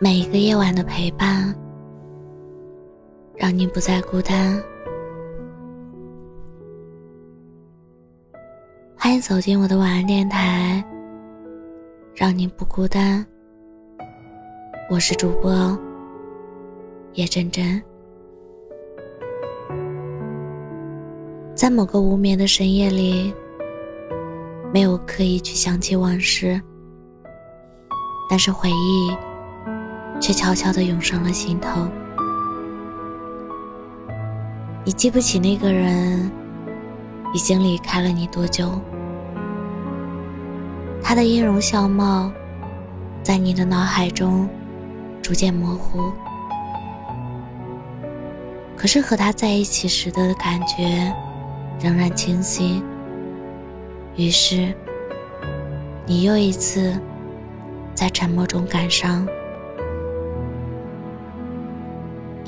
每一个夜晚的陪伴，让你不再孤单。欢迎走进我的晚安电台，让你不孤单。我是主播叶真真。在某个无眠的深夜里，没有刻意去想起往事，但是回忆。却悄悄地涌上了心头。你记不起那个人已经离开了你多久，他的音容笑貌在你的脑海中逐渐模糊，可是和他在一起时的感觉仍然清晰。于是，你又一次在沉默中感伤。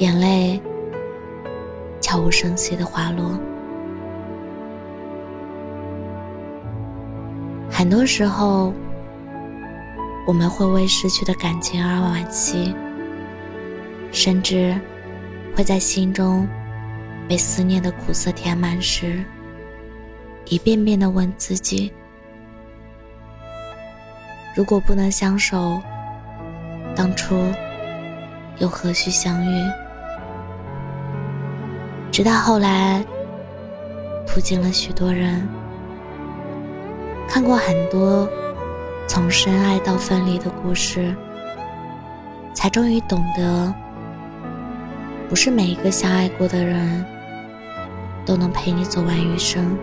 眼泪悄无声息的滑落。很多时候，我们会为失去的感情而惋惜，甚至会在心中被思念的苦涩填满时，一遍遍的问自己：如果不能相守，当初又何须相遇？直到后来，途经了许多人，看过很多从深爱到分离的故事，才终于懂得，不是每一个相爱过的人都能陪你走完余生。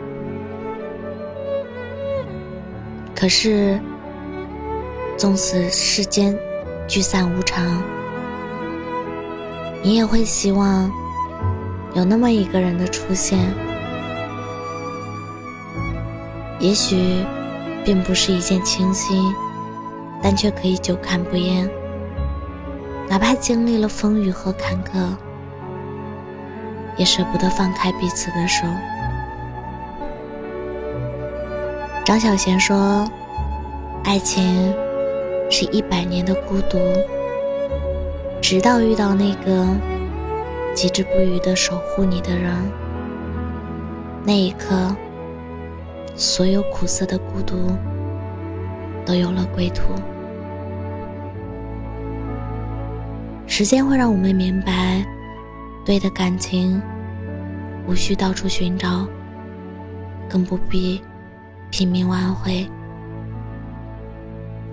可是，纵使世间聚散无常，你也会希望。有那么一个人的出现，也许并不是一见倾心，但却可以久看不厌。哪怕经历了风雨和坎坷，也舍不得放开彼此的手。张小娴说：“爱情是一百年的孤独，直到遇到那个。”极致不渝的守护你的人，那一刻，所有苦涩的孤独都有了归途。时间会让我们明白，对的感情无需到处寻找，更不必拼命挽回。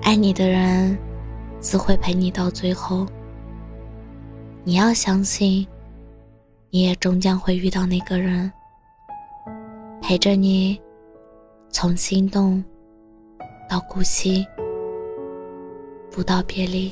爱你的人自会陪你到最后。你要相信。你也终将会遇到那个人，陪着你从心动到呼吸，不到别离。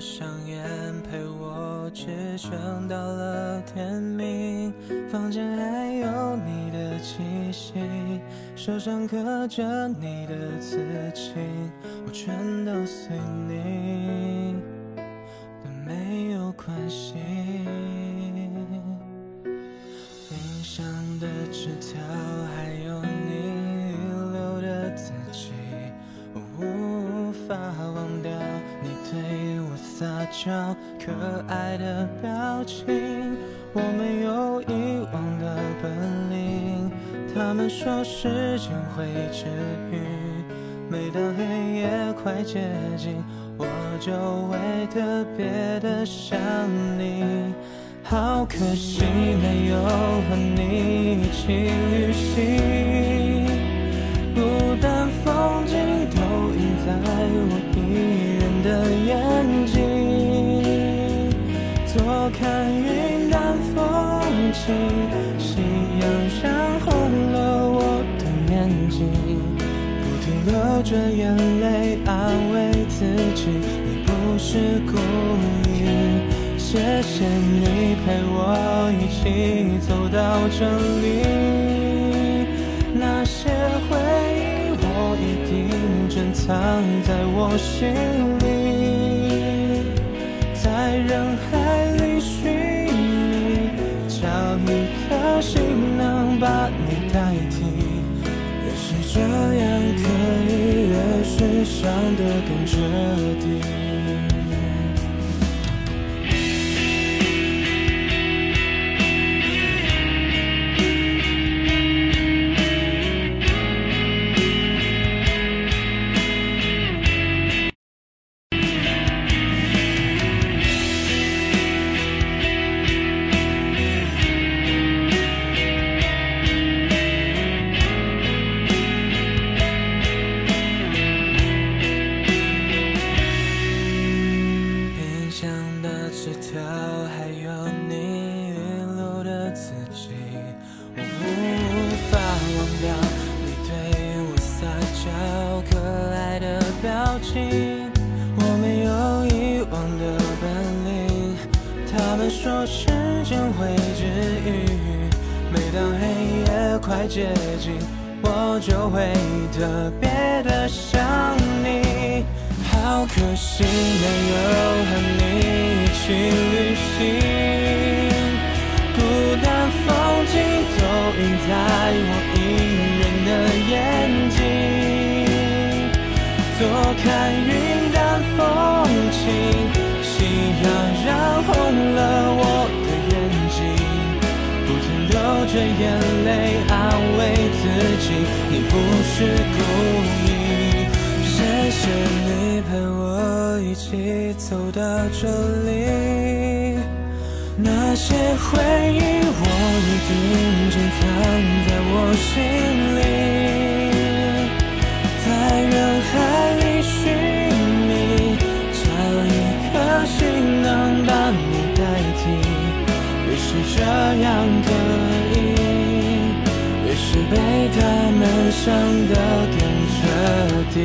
香烟陪我直撑到了天明。房间还有你的气息，手上刻着你的字迹，我全都随你，但没有关系。冰箱的纸条还有。无法忘掉你对我撒娇可爱的表情，我没有遗忘的本领。他们说时间会治愈，每当黑夜快接近，我就会特别的想你。好可惜没有和你一起旅行，不单风景都印在我。心，夕阳染红了我的眼睛，不停流着眼泪安慰自己，你不是故意。谢谢你陪我一起走到这里，那些回忆我一定珍藏在我心里，在人海伤得更彻底。情。我没有遗忘的本领，他们说时间会治愈。每当黑夜快接近，我就会特别的想你。好可惜没有和你一起旅行，孤单风景都印在我看云淡风轻，夕阳染红了我的眼睛，不停流着眼泪安慰自己，你不是故意。谢谢你陪我一起走到这里，那些回忆我一定珍藏在我心里，在人海里寻觅，找一颗心能把你代替。越是这样可以，越是被他们伤得更彻底。